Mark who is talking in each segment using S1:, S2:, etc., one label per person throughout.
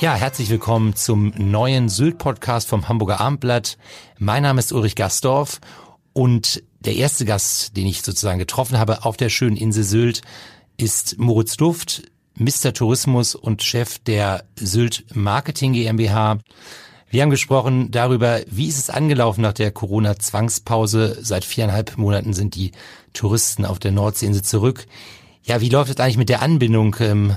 S1: Ja, herzlich willkommen zum neuen Sylt-Podcast vom Hamburger Abendblatt. Mein Name ist Ulrich Gastorf und der erste Gast, den ich sozusagen getroffen habe auf der schönen Insel Sylt, ist Moritz Duft, Mr. Tourismus und Chef der Sylt Marketing GmbH. Wir haben gesprochen darüber, wie ist es angelaufen nach der Corona-Zwangspause. Seit viereinhalb Monaten sind die Touristen auf der Nordseeinsel zurück. Ja, wie läuft es eigentlich mit der Anbindung? Ähm,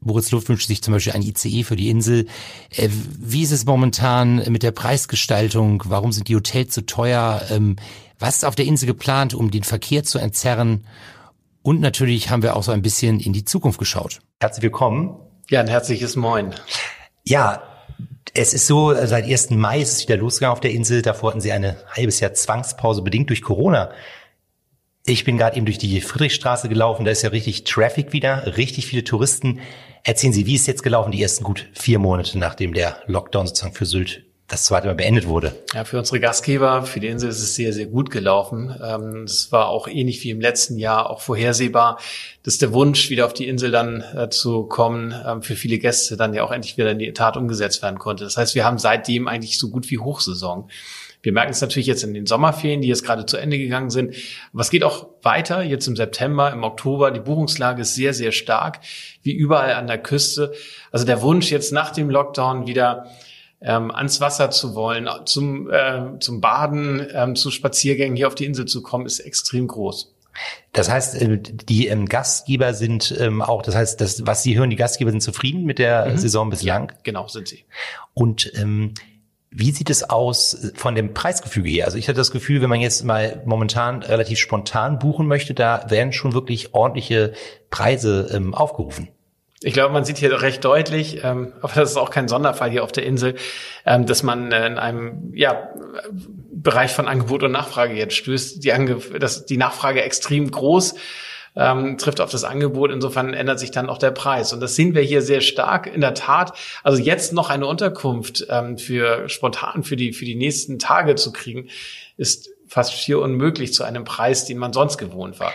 S1: Moritz Luft wünscht sich zum Beispiel ein ICE für die Insel. Äh, wie ist es momentan mit der Preisgestaltung? Warum sind die Hotels so teuer? Ähm, was ist auf der Insel geplant, um den Verkehr zu entzerren? Und natürlich haben wir auch so ein bisschen in die Zukunft geschaut. Herzlich willkommen.
S2: Ja, ein herzliches Moin.
S1: Ja, es ist so, seit 1. Mai ist es wieder losgegangen auf der Insel. Davor hatten sie eine halbes Jahr Zwangspause bedingt durch Corona. Ich bin gerade eben durch die Friedrichstraße gelaufen, da ist ja richtig Traffic wieder, richtig viele Touristen. Erzählen Sie, wie ist jetzt gelaufen, die ersten gut vier Monate, nachdem der Lockdown sozusagen für Sylt das zweite Mal beendet wurde?
S2: Ja, für unsere Gastgeber, für die Insel ist es sehr, sehr gut gelaufen. Ähm, es war auch ähnlich wie im letzten Jahr auch vorhersehbar, dass der Wunsch, wieder auf die Insel dann äh, zu kommen, ähm, für viele Gäste dann ja auch endlich wieder in die Tat umgesetzt werden konnte. Das heißt, wir haben seitdem eigentlich so gut wie Hochsaison. Wir merken es natürlich jetzt in den Sommerferien, die jetzt gerade zu Ende gegangen sind. Aber es geht auch weiter, jetzt im September, im Oktober. Die Buchungslage ist sehr, sehr stark, wie überall an der Küste. Also der Wunsch jetzt nach dem Lockdown wieder ähm, ans Wasser zu wollen, zum, äh, zum Baden, ähm, zu Spaziergängen hier auf die Insel zu kommen, ist extrem groß.
S1: Das heißt, äh, die ähm, Gastgeber sind ähm, auch, das heißt, das, was Sie hören, die Gastgeber sind zufrieden mit der mhm. Saison bislang?
S2: Ja, genau, sind sie.
S1: Und ähm, wie sieht es aus von dem Preisgefüge her? Also ich hatte das Gefühl, wenn man jetzt mal momentan relativ spontan buchen möchte, da werden schon wirklich ordentliche Preise ähm, aufgerufen.
S2: Ich glaube, man sieht hier recht deutlich, ähm, aber das ist auch kein Sonderfall hier auf der Insel, ähm, dass man äh, in einem ja, Bereich von Angebot und Nachfrage jetzt stößt. Die, Ange das, die Nachfrage extrem groß ähm, trifft auf das Angebot. Insofern ändert sich dann auch der Preis. Und das sehen wir hier sehr stark. In der Tat, also jetzt noch eine Unterkunft ähm, für spontan für die, für die nächsten Tage zu kriegen, ist fast schier unmöglich zu einem Preis, den man sonst gewohnt war.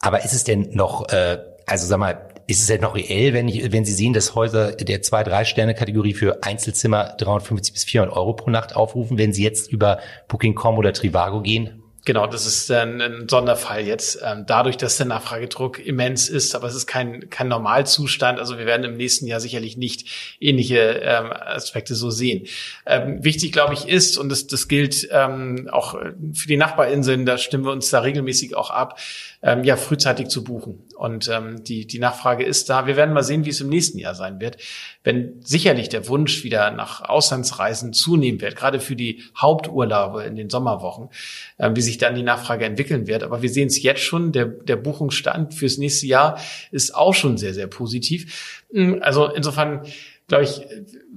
S1: Aber ist es denn noch, äh, also sag mal, ist es denn noch reell, wenn, ich, wenn Sie sehen, dass Häuser der zwei, drei Sterne Kategorie für Einzelzimmer 350 bis 400 Euro pro Nacht aufrufen, wenn Sie jetzt über Booking.com oder Trivago gehen?
S2: Genau, das ist ein, ein Sonderfall jetzt, ähm, dadurch, dass der Nachfragedruck immens ist, aber es ist kein, kein Normalzustand. Also wir werden im nächsten Jahr sicherlich nicht ähnliche ähm, Aspekte so sehen. Ähm, wichtig, glaube ich, ist, und das, das gilt auch für die Nachbarinseln, da stimmen wir uns da regelmäßig auch ab, ähm, ja, frühzeitig zu buchen. Und ähm, die, die Nachfrage ist da. Wir werden mal sehen, wie es im nächsten Jahr sein wird. Wenn sicherlich der Wunsch wieder nach Auslandsreisen zunehmen wird, gerade für die Haupturlaube in den Sommerwochen, äh, wie sich dann die Nachfrage entwickeln wird. Aber wir sehen es jetzt schon, der, der Buchungsstand fürs nächste Jahr ist auch schon sehr, sehr positiv. Hm, also insofern glaube ich,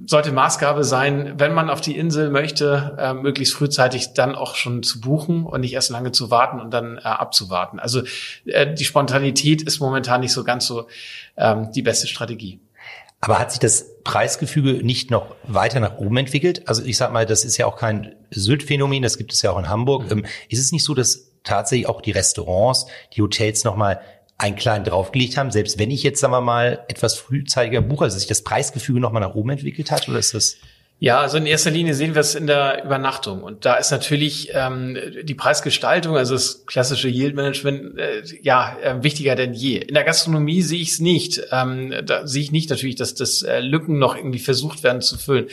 S2: sollte Maßgabe sein, wenn man auf die Insel möchte, äh, möglichst frühzeitig dann auch schon zu buchen und nicht erst lange zu warten und dann äh, abzuwarten. Also äh, die Spontanität ist momentan nicht so ganz so ähm, die beste Strategie.
S1: Aber hat sich das Preisgefüge nicht noch weiter nach oben entwickelt? Also ich sag mal, das ist ja auch kein Sylt-Phänomen, das gibt es ja auch in Hamburg. Mhm. Ähm, ist es nicht so, dass tatsächlich auch die Restaurants, die Hotels nochmal einen kleinen draufgelegt haben, selbst wenn ich jetzt, sagen wir mal, etwas frühzeitiger buche, also sich das Preisgefüge nochmal nach oben entwickelt hat, oder ist das?
S2: Ja, also in erster Linie sehen wir es in der Übernachtung. Und da ist natürlich ähm, die Preisgestaltung, also das klassische Yield-Management, äh, ja, äh, wichtiger denn je. In der Gastronomie sehe ich es nicht. Ähm, da sehe ich nicht natürlich, dass das äh, Lücken noch irgendwie versucht werden zu füllen.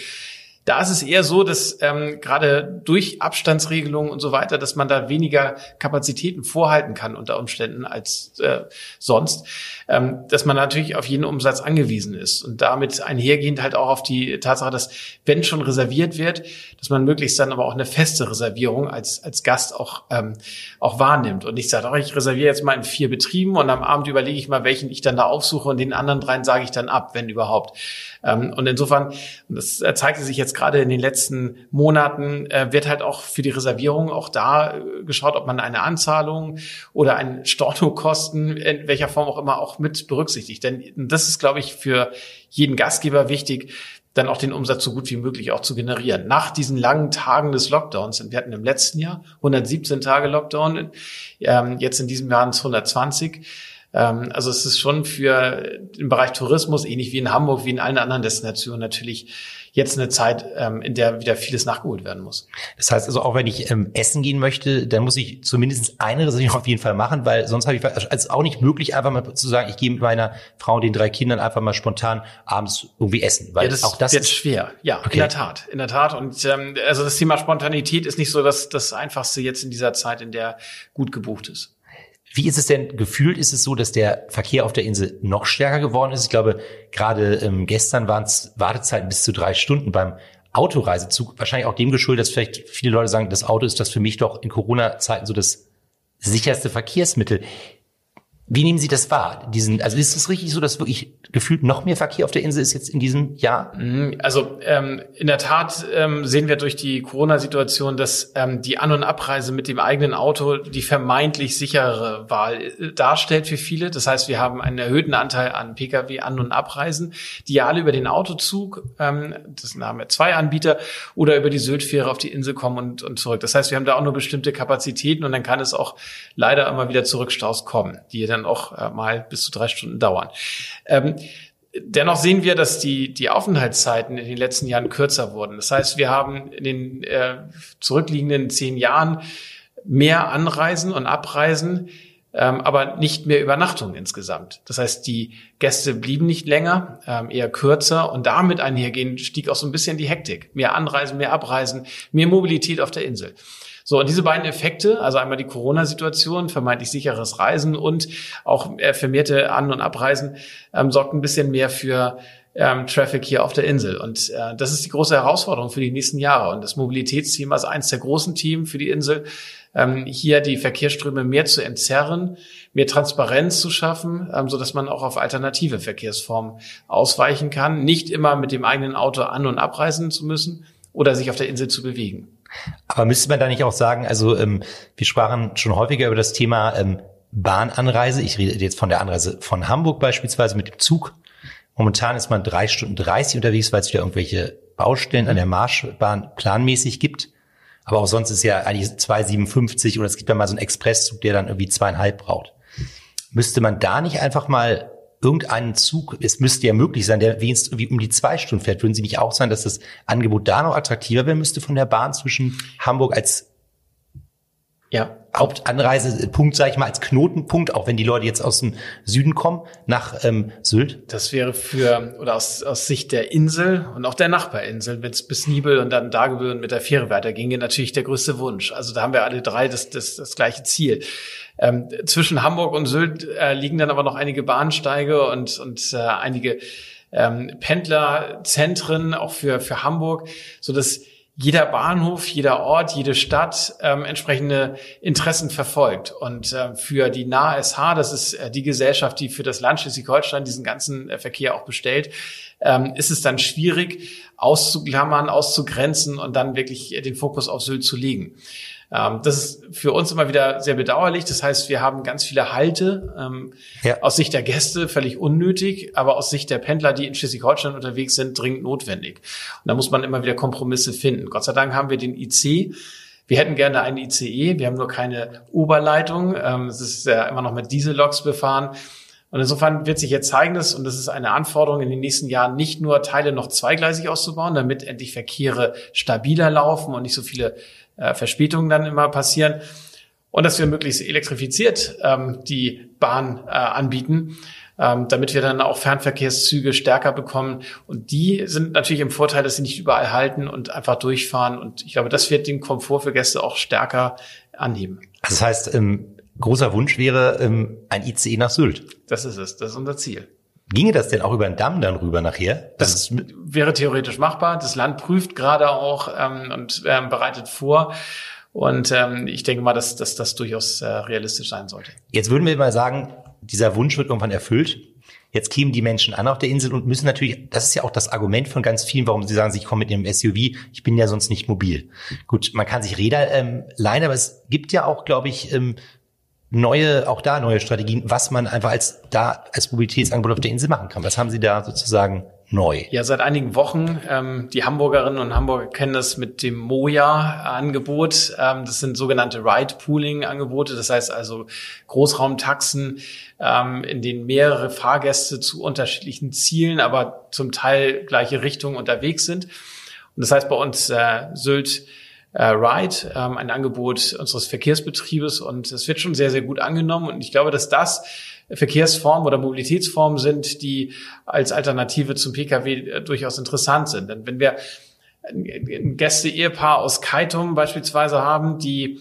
S2: Da ist es eher so, dass ähm, gerade durch Abstandsregelungen und so weiter, dass man da weniger Kapazitäten vorhalten kann unter Umständen als äh, sonst, ähm, dass man natürlich auf jeden Umsatz angewiesen ist und damit einhergehend halt auch auf die Tatsache, dass wenn schon reserviert wird, dass man möglichst dann aber auch eine feste Reservierung als als Gast auch ähm, auch wahrnimmt und nicht sagt, oh, ich reserviere jetzt mal in vier Betrieben und am Abend überlege ich mal, welchen ich dann da aufsuche und den anderen dreien sage ich dann ab, wenn überhaupt. Ähm, und insofern, das zeigte sich jetzt gerade in den letzten Monaten, äh, wird halt auch für die Reservierung auch da äh, geschaut, ob man eine Anzahlung oder ein Stornokosten, in welcher Form auch immer, auch mit berücksichtigt. Denn das ist, glaube ich, für jeden Gastgeber wichtig, dann auch den Umsatz so gut wie möglich auch zu generieren. Nach diesen langen Tagen des Lockdowns, wir hatten im letzten Jahr 117 Tage Lockdown, ähm, jetzt in diesem Jahr sind es 120, ähm, also es ist schon für den Bereich Tourismus, ähnlich wie in Hamburg, wie in allen anderen Destinationen natürlich jetzt eine Zeit, ähm, in der wieder vieles nachgeholt werden muss.
S1: Das heißt also, auch wenn ich ähm, essen gehen möchte, dann muss ich zumindest eine Reservierung auf jeden Fall machen, weil sonst habe ich also es auch nicht möglich, einfach mal zu sagen, ich gehe mit meiner Frau und den drei Kindern einfach mal spontan abends irgendwie essen. Weil
S2: ja, das
S1: auch das
S2: wird ist schwer. Ja, okay. in der Tat, in der Tat. Und ähm, also das Thema Spontanität ist nicht so das, das Einfachste jetzt in dieser Zeit, in der gut gebucht ist.
S1: Wie ist es denn gefühlt? Ist es so, dass der Verkehr auf der Insel noch stärker geworden ist? Ich glaube, gerade ähm, gestern waren es Wartezeiten bis zu drei Stunden beim Autoreisezug. Wahrscheinlich auch dem geschuldet, dass vielleicht viele Leute sagen, das Auto ist das für mich doch in Corona-Zeiten so das sicherste Verkehrsmittel. Wie nehmen Sie das wahr? Diesen, also ist es richtig so, dass wirklich gefühlt noch mehr Verkehr auf der Insel ist jetzt in diesem Jahr?
S2: Mhm. Also ähm, in der Tat ähm, sehen wir durch die Corona-Situation, dass ähm, die An- und Abreise mit dem eigenen Auto die vermeintlich sichere Wahl äh, darstellt für viele. Das heißt, wir haben einen erhöhten Anteil an Pkw-An- und Abreisen, die ja alle über den Autozug, ähm, das haben wir zwei Anbieter, oder über die Syltfähre auf die Insel kommen und, und zurück. Das heißt, wir haben da auch nur bestimmte Kapazitäten und dann kann es auch leider immer wieder Zurückstaus kommen, die dann auch äh, mal bis zu drei Stunden dauern. Ähm, Dennoch sehen wir, dass die, die Aufenthaltszeiten in den letzten Jahren kürzer wurden. Das heißt, wir haben in den äh, zurückliegenden zehn Jahren mehr Anreisen und Abreisen, ähm, aber nicht mehr Übernachtungen insgesamt. Das heißt, die Gäste blieben nicht länger, ähm, eher kürzer und damit einhergehend stieg auch so ein bisschen die Hektik. Mehr Anreisen, mehr Abreisen, mehr Mobilität auf der Insel. So, und diese beiden Effekte, also einmal die Corona-Situation, vermeintlich sicheres Reisen und auch äh, vermehrte An- und Abreisen, ähm, sorgt ein bisschen mehr für ähm, Traffic hier auf der Insel. Und äh, das ist die große Herausforderung für die nächsten Jahre. Und das Mobilitätsthema ist eines der großen Themen für die Insel, ähm, hier die Verkehrsströme mehr zu entzerren, mehr Transparenz zu schaffen, ähm, so man auch auf alternative Verkehrsformen ausweichen kann, nicht immer mit dem eigenen Auto an- und abreisen zu müssen oder sich auf der Insel zu bewegen.
S1: Aber müsste man da nicht auch sagen, also ähm, wir sprachen schon häufiger über das Thema ähm, Bahnanreise. Ich rede jetzt von der Anreise von Hamburg beispielsweise mit dem Zug. Momentan ist man drei Stunden dreißig unterwegs, weil es wieder irgendwelche Baustellen an der Marschbahn planmäßig gibt. Aber auch sonst ist ja eigentlich 2,57 oder es gibt ja mal so einen Expresszug, der dann irgendwie zweieinhalb braucht. Müsste man da nicht einfach mal irgendeinen Zug, es müsste ja möglich sein, der wenigstens irgendwie um die zwei Stunden fährt. Würden Sie nicht auch sagen, dass das Angebot da noch attraktiver werden müsste von der Bahn zwischen Hamburg als ja. Hauptanreisepunkt, sage ich mal, als Knotenpunkt, auch wenn die Leute jetzt aus dem Süden kommen, nach ähm, Sylt?
S2: Das wäre für, oder aus, aus Sicht der Insel und auch der Nachbarinsel, wenn es bis Nibel und dann Dagebüll mit der Fähre weiterginge, natürlich der größte Wunsch. Also da haben wir alle drei das, das, das gleiche Ziel. Ähm, zwischen Hamburg und Sylt äh, liegen dann aber noch einige Bahnsteige und, und äh, einige ähm, Pendlerzentren, auch für, für Hamburg, so dass jeder Bahnhof, jeder Ort, jede Stadt ähm, entsprechende Interessen verfolgt. Und äh, für die NASH, das ist äh, die Gesellschaft, die für das Land Schleswig-Holstein diesen ganzen äh, Verkehr auch bestellt, ähm, ist es dann schwierig auszuklammern, auszugrenzen und dann wirklich den Fokus auf Sylt zu legen. Ähm, das ist für uns immer wieder sehr bedauerlich. Das heißt, wir haben ganz viele Halte ähm, ja. aus Sicht der Gäste völlig unnötig, aber aus Sicht der Pendler, die in Schleswig-Holstein unterwegs sind, dringend notwendig. Und da muss man immer wieder Kompromisse finden. Gott sei Dank haben wir den IC. Wir hätten gerne einen ICE, wir haben nur keine Oberleitung. Ähm, es ist ja immer noch mit Dieselloks befahren. Und insofern wird sich jetzt zeigen, dass, und das ist eine Anforderung in den nächsten Jahren, nicht nur Teile noch zweigleisig auszubauen, damit endlich Verkehre stabiler laufen und nicht so viele äh, Verspätungen dann immer passieren. Und dass wir möglichst elektrifiziert ähm, die Bahn äh, anbieten, ähm, damit wir dann auch Fernverkehrszüge stärker bekommen. Und die sind natürlich im Vorteil, dass sie nicht überall halten und einfach durchfahren. Und ich glaube, das wird den Komfort für Gäste auch stärker anheben.
S1: Also das heißt, ähm, großer Wunsch wäre ähm, ein ICE nach Sylt.
S2: Das ist es, das ist unser Ziel.
S1: Ginge das denn auch über den Damm dann rüber nachher?
S2: Das, das wäre theoretisch machbar. Das Land prüft gerade auch ähm, und ähm, bereitet vor. Und ähm, ich denke mal, dass, dass das durchaus äh, realistisch sein sollte.
S1: Jetzt würden wir mal sagen, dieser Wunsch wird irgendwann erfüllt. Jetzt kämen die Menschen an auf der Insel und müssen natürlich, das ist ja auch das Argument von ganz vielen, warum sie sagen, ich komme mit ihrem SUV, ich bin ja sonst nicht mobil. Gut, man kann sich Räder ähm, leihen, aber es gibt ja auch, glaube ich, ähm, neue, auch da neue Strategien, was man einfach als da als Mobilitätsangebot auf der Insel machen kann. Was haben Sie da sozusagen neu?
S2: Ja, seit einigen Wochen. Ähm, die Hamburgerinnen und Hamburger kennen das mit dem Moja-Angebot. Ähm, das sind sogenannte Ride-Pooling-Angebote. Das heißt also Großraumtaxen, ähm, in denen mehrere Fahrgäste zu unterschiedlichen Zielen, aber zum Teil gleiche Richtungen unterwegs sind. Und das heißt bei uns äh, Sylt äh, Ride, ähm, ein Angebot unseres Verkehrsbetriebes und es wird schon sehr, sehr gut angenommen und ich glaube, dass das Verkehrsformen oder Mobilitätsformen sind, die als Alternative zum Pkw äh, durchaus interessant sind. Denn wenn wir ein Gäste-Ehepaar aus Kaitum beispielsweise haben, die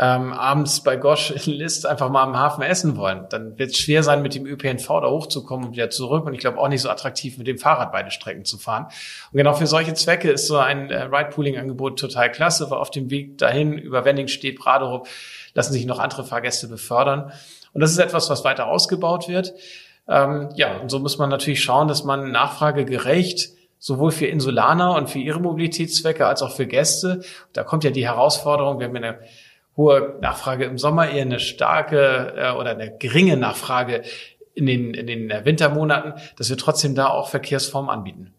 S2: ähm, abends bei Gosch in List einfach mal am Hafen essen wollen, dann wird es schwer sein, mit dem ÖPNV da hochzukommen und wieder zurück. Und ich glaube auch nicht so attraktiv, mit dem Fahrrad beide Strecken zu fahren. Und genau für solche Zwecke ist so ein äh, Ride-Pooling-Angebot total klasse, weil auf dem Weg dahin über Wenning steht, Braderup, lassen sich noch andere Fahrgäste befördern. Und das ist etwas, was weiter ausgebaut wird. Ähm, ja, und so muss man natürlich schauen, dass man nachfragegerecht sowohl für Insulaner und für ihre Mobilitätszwecke als auch für Gäste. Da kommt ja die Herausforderung, wir haben eine hohe Nachfrage im Sommer, eher eine starke äh, oder eine geringe Nachfrage in den, in den äh, Wintermonaten, dass wir trotzdem da auch Verkehrsformen anbieten.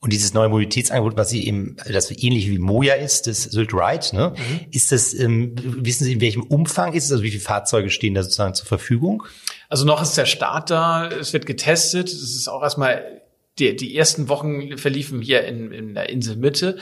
S1: Und dieses neue Mobilitätsangebot, was Sie eben, das ähnlich wie Moja ist, das Sylt Ride, ne? Mhm. Ist das, ähm, wissen Sie, in welchem Umfang ist es? Also wie viele Fahrzeuge stehen da sozusagen zur Verfügung?
S2: Also noch ist der Start da, es wird getestet. Es ist auch erstmal, die, die ersten Wochen verliefen hier in, in der Inselmitte.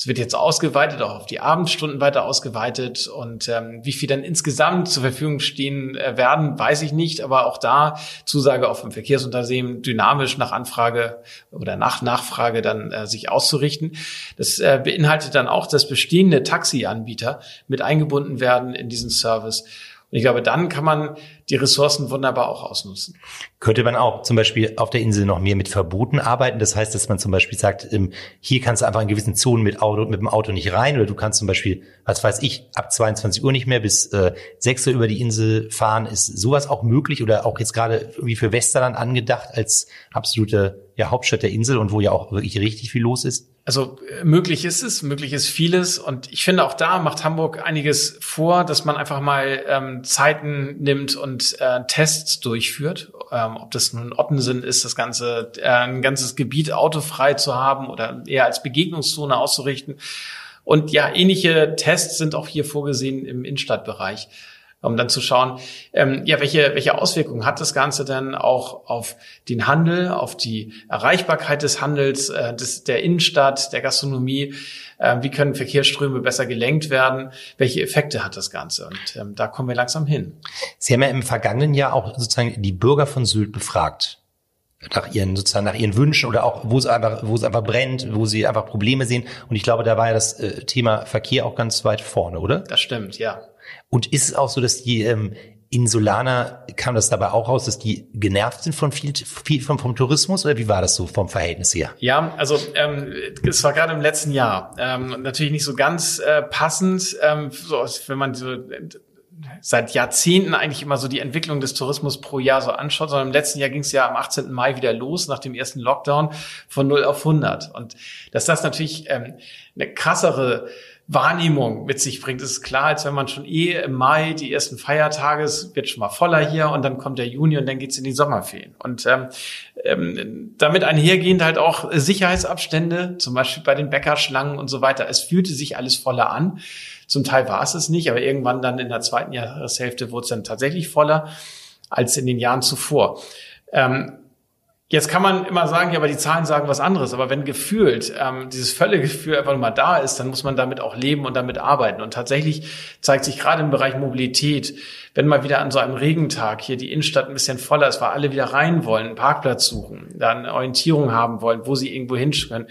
S2: Es wird jetzt ausgeweitet, auch auf die Abendstunden weiter ausgeweitet. Und ähm, wie viel dann insgesamt zur Verfügung stehen äh, werden, weiß ich nicht. Aber auch da Zusage auf dem Verkehrsunternehmen dynamisch nach Anfrage oder nach Nachfrage dann äh, sich auszurichten. Das äh, beinhaltet dann auch, dass bestehende Taxianbieter mit eingebunden werden in diesen Service und ich glaube, dann kann man die Ressourcen wunderbar auch ausnutzen.
S1: Könnte man auch zum Beispiel auf der Insel noch mehr mit Verboten arbeiten? Das heißt, dass man zum Beispiel sagt, ähm, hier kannst du einfach in gewissen Zonen mit Auto, mit dem Auto nicht rein oder du kannst zum Beispiel, was weiß ich, ab 22 Uhr nicht mehr bis äh, 6 Uhr über die Insel fahren. Ist sowas auch möglich oder auch jetzt gerade irgendwie für Westerland angedacht als absolute ja, Hauptstadt der Insel und wo ja auch wirklich richtig viel los ist?
S2: Also äh, möglich ist es, möglich ist vieles. Und ich finde auch da macht Hamburg einiges vor, dass man einfach mal ähm, Zeiten nimmt und äh, Tests durchführt. Ähm, ob das nun Ottensen ist, das ganze, äh, ein ganzes Gebiet autofrei zu haben oder eher als Begegnungszone auszurichten. Und ja, ähnliche Tests sind auch hier vorgesehen im Innenstadtbereich. Um dann zu schauen, ähm, ja, welche, welche Auswirkungen hat das Ganze denn auch auf den Handel, auf die Erreichbarkeit des Handels, äh, des, der Innenstadt, der Gastronomie, äh, wie können Verkehrsströme besser gelenkt werden, welche Effekte hat das Ganze? Und ähm, da kommen wir langsam hin.
S1: Sie haben ja im vergangenen Jahr auch sozusagen die Bürger von Sylt befragt nach ihren sozusagen nach ihren Wünschen oder auch wo es einfach wo es einfach brennt, wo sie einfach Probleme sehen und ich glaube, da war ja das äh, Thema Verkehr auch ganz weit vorne, oder?
S2: Das stimmt, ja.
S1: Und ist es auch so, dass die ähm, Insulaner, kam das dabei auch raus, dass die genervt sind von viel, viel vom, vom Tourismus oder wie war das so vom Verhältnis her?
S2: Ja, also ähm, es war gerade im letzten Jahr ähm, natürlich nicht so ganz äh, passend, ähm, so, wenn man so seit Jahrzehnten eigentlich immer so die Entwicklung des Tourismus pro Jahr so anschaut, sondern im letzten Jahr ging es ja am 18. Mai wieder los nach dem ersten Lockdown von 0 auf 100. Und dass das natürlich ähm, eine krassere Wahrnehmung mit sich bringt, ist klar, als wenn man schon eh im Mai die ersten Feiertage, es wird schon mal voller hier und dann kommt der Juni und dann geht's in die Sommerferien. Und ähm, ähm, damit einhergehend halt auch Sicherheitsabstände, zum Beispiel bei den Bäckerschlangen und so weiter. Es fühlte sich alles voller an. Zum Teil war es es nicht, aber irgendwann dann in der zweiten Jahreshälfte wurde es dann tatsächlich voller als in den Jahren zuvor. Ähm, Jetzt kann man immer sagen, ja, aber die Zahlen sagen was anderes. Aber wenn gefühlt ähm, dieses Völlegefühl einfach nur mal da ist, dann muss man damit auch leben und damit arbeiten. Und tatsächlich zeigt sich gerade im Bereich Mobilität, wenn mal wieder an so einem Regentag hier die Innenstadt ein bisschen voller ist, weil alle wieder rein wollen, einen Parkplatz suchen, dann Orientierung haben wollen, wo sie irgendwo hin können,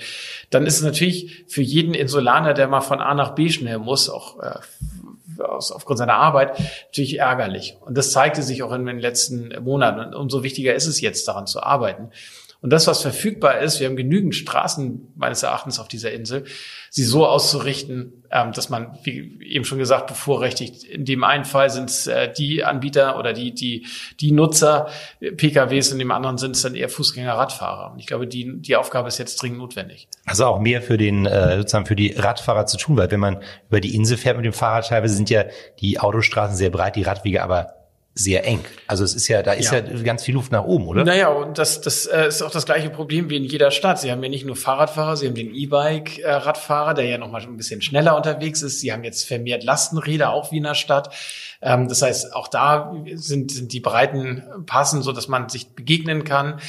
S2: dann ist es natürlich für jeden Insulaner, der mal von A nach B schnell muss, auch äh, aus, aufgrund seiner Arbeit natürlich ärgerlich. Und das zeigte sich auch in den letzten Monaten. Und umso wichtiger ist es jetzt, daran zu arbeiten. Und das, was verfügbar ist, wir haben genügend Straßen meines Erachtens auf dieser Insel, sie so auszurichten, ähm, dass man, wie eben schon gesagt, bevorrechtigt. In dem einen Fall sind es äh, die Anbieter oder die, die, die Nutzer PKWs, in dem anderen sind es dann eher Fußgänger, Radfahrer. Und ich glaube, die, die Aufgabe ist jetzt dringend notwendig.
S1: Also auch mehr für den, äh, sozusagen für die Radfahrer zu tun, weil wenn man über die Insel fährt mit dem Fahrrad, teilweise sind ja die Autostraßen sehr breit, die Radwege aber sehr eng. Also es ist ja, da ist ja, ja ganz viel Luft nach oben, oder?
S2: Naja, und das, das äh, ist auch das gleiche Problem wie in jeder Stadt. Sie haben ja nicht nur Fahrradfahrer, Sie haben den E-Bike-Radfahrer, der ja noch mal ein bisschen schneller unterwegs ist. Sie haben jetzt vermehrt Lastenräder, auch wie in der Stadt. Ähm, das heißt, auch da sind, sind die Breiten passend, so dass man sich begegnen kann.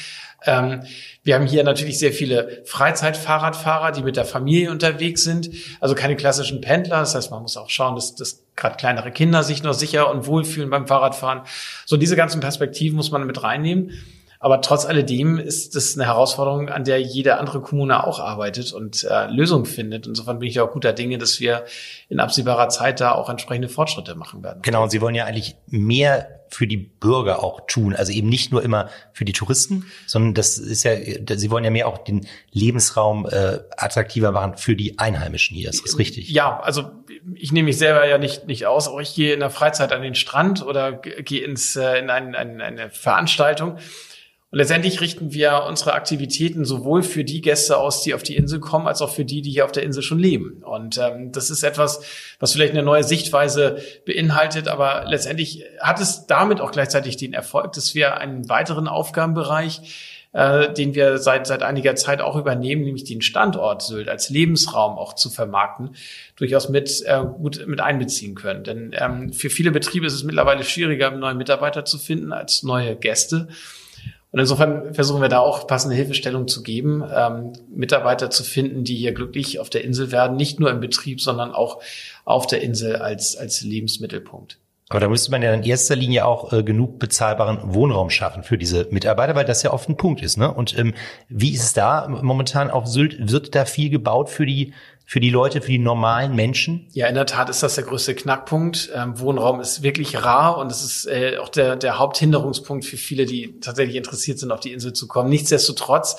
S2: Ähm, wir haben hier natürlich sehr viele Freizeitfahrradfahrer, die mit der Familie unterwegs sind. Also keine klassischen Pendler. Das heißt, man muss auch schauen, dass, dass gerade kleinere Kinder sich noch sicher und wohlfühlen beim Fahrradfahren. So diese ganzen Perspektiven muss man mit reinnehmen. Aber trotz alledem ist das eine Herausforderung, an der jede andere Kommune auch arbeitet und äh, Lösungen findet. Insofern bin ich auch guter Dinge, dass wir in absehbarer Zeit da auch entsprechende Fortschritte machen werden.
S1: Genau, und Sie wollen ja eigentlich mehr für die Bürger auch tun. Also eben nicht nur immer für die Touristen, sondern das ist ja, Sie wollen ja mehr auch den Lebensraum äh, attraktiver machen für die Einheimischen hier. Ist das richtig?
S2: Ja, also ich nehme mich selber ja nicht nicht aus, auch ich gehe in der Freizeit an den Strand oder gehe ins äh, in ein, ein, eine Veranstaltung und letztendlich richten wir unsere Aktivitäten sowohl für die Gäste aus, die auf die Insel kommen, als auch für die, die hier auf der Insel schon leben. Und ähm, das ist etwas, was vielleicht eine neue Sichtweise beinhaltet, aber letztendlich hat es damit auch gleichzeitig den Erfolg, dass wir einen weiteren Aufgabenbereich äh, den wir seit, seit einiger Zeit auch übernehmen, nämlich den Standort Sylt als Lebensraum auch zu vermarkten, durchaus mit äh, gut mit einbeziehen können. Denn ähm, für viele Betriebe ist es mittlerweile schwieriger, neue Mitarbeiter zu finden als neue Gäste. Und insofern versuchen wir da auch passende Hilfestellung zu geben, ähm, Mitarbeiter zu finden, die hier glücklich auf der Insel werden, nicht nur im Betrieb, sondern auch auf der Insel als, als Lebensmittelpunkt.
S1: Aber da müsste man ja in erster Linie auch äh, genug bezahlbaren Wohnraum schaffen für diese Mitarbeiter, weil das ja oft ein Punkt ist. Ne? Und ähm, wie ist es da momentan auf Sylt? Wird da viel gebaut für die für die Leute, für die normalen Menschen?
S2: Ja, in der Tat ist das der größte Knackpunkt. Ähm, Wohnraum ist wirklich rar und es ist äh, auch der, der Haupthinderungspunkt für viele, die tatsächlich interessiert sind, auf die Insel zu kommen. Nichtsdestotrotz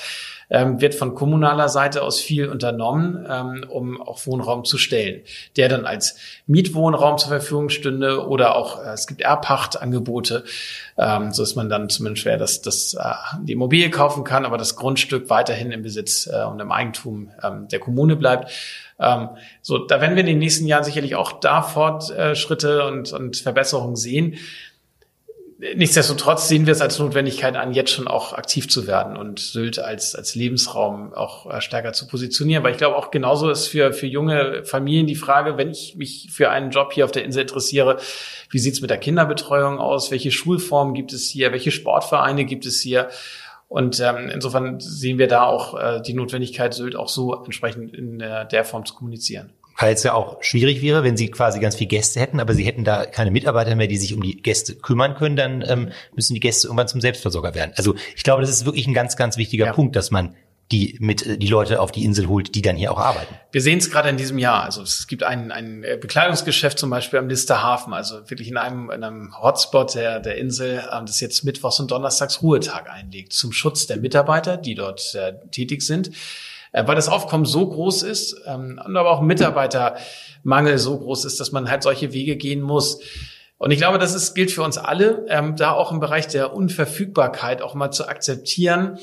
S2: ähm, wird von kommunaler Seite aus viel unternommen, ähm, um auch Wohnraum zu stellen, der dann als Mietwohnraum zur Verfügung stünde oder auch äh, es gibt Erbpachtangebote, ähm, so dass man dann zumindest schwer das, das äh, die Immobilie kaufen kann, aber das Grundstück weiterhin im Besitz äh, und im Eigentum ähm, der Kommune bleibt. Ähm, so, da werden wir in den nächsten Jahren sicherlich auch da Fortschritte und, und Verbesserungen sehen Nichtsdestotrotz sehen wir es als Notwendigkeit an, jetzt schon auch aktiv zu werden und Sylt als, als Lebensraum auch äh, stärker zu positionieren. Weil ich glaube auch genauso ist für, für junge Familien die Frage, wenn ich mich für einen Job hier auf der Insel interessiere, wie sieht's mit der Kinderbetreuung aus? Welche Schulformen gibt es hier? Welche Sportvereine gibt es hier? Und ähm, insofern sehen wir da auch äh, die Notwendigkeit, Sylt auch so entsprechend in äh, der Form zu kommunizieren
S1: weil es ja auch schwierig wäre, wenn sie quasi ganz viele Gäste hätten, aber sie hätten da keine Mitarbeiter mehr, die sich um die Gäste kümmern können, dann ähm, müssen die Gäste irgendwann zum Selbstversorger werden. Also ich glaube, das ist wirklich ein ganz, ganz wichtiger ja. Punkt, dass man die mit äh, die Leute auf die Insel holt, die dann hier auch arbeiten.
S2: Wir sehen es gerade in diesem Jahr. Also es gibt ein, ein Bekleidungsgeschäft zum Beispiel am Lister Hafen, also wirklich in einem, in einem Hotspot der, der Insel, ähm, das jetzt Mittwochs und Donnerstags Ruhetag einlegt, zum Schutz der Mitarbeiter, die dort äh, tätig sind. Äh, weil das Aufkommen so groß ist ähm, und aber auch Mitarbeitermangel so groß ist, dass man halt solche Wege gehen muss. Und ich glaube, das ist, gilt für uns alle, ähm, da auch im Bereich der Unverfügbarkeit auch mal zu akzeptieren,